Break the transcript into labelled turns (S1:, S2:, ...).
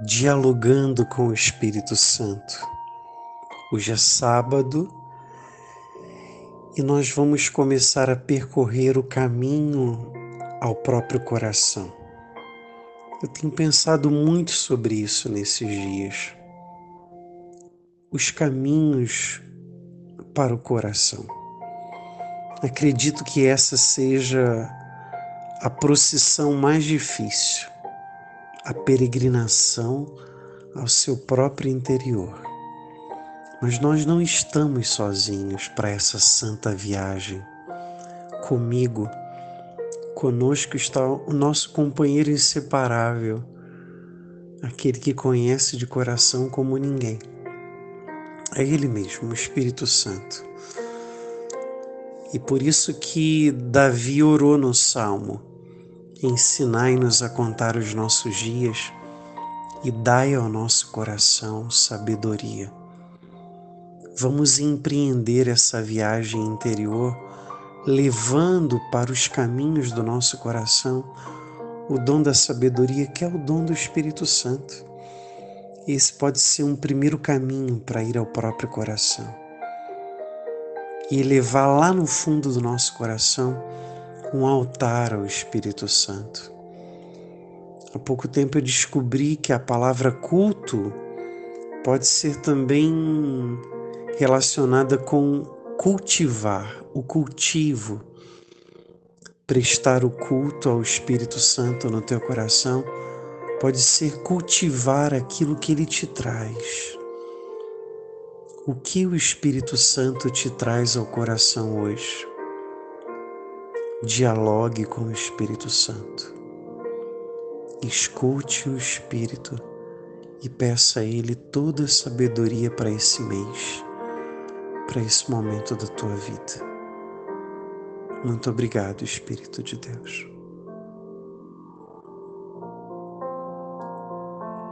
S1: dialogando com o Espírito Santo. Hoje é sábado e nós vamos começar a percorrer o caminho ao próprio coração. Eu tenho pensado muito sobre isso nesses dias. Os caminhos para o coração. Acredito que essa seja a procissão mais difícil a peregrinação ao seu próprio interior. Mas nós não estamos sozinhos para essa santa viagem. Comigo, conosco está o nosso companheiro inseparável, aquele que conhece de coração como ninguém. É Ele mesmo, o Espírito Santo. E por isso que Davi orou no Salmo: Ensinai-nos a contar os nossos dias e dai ao nosso coração sabedoria. Vamos empreender essa viagem interior, levando para os caminhos do nosso coração o dom da sabedoria, que é o dom do Espírito Santo. Esse pode ser um primeiro caminho para ir ao próprio coração e levar lá no fundo do nosso coração um altar ao Espírito Santo. Há pouco tempo eu descobri que a palavra culto pode ser também relacionada com cultivar, o cultivo. Prestar o culto ao Espírito Santo no teu coração pode ser cultivar aquilo que ele te traz. O que o Espírito Santo te traz ao coração hoje? Dialogue com o Espírito Santo. Escute o Espírito e peça a Ele toda a sabedoria para esse mês, para esse momento da tua vida. Muito obrigado, Espírito de Deus.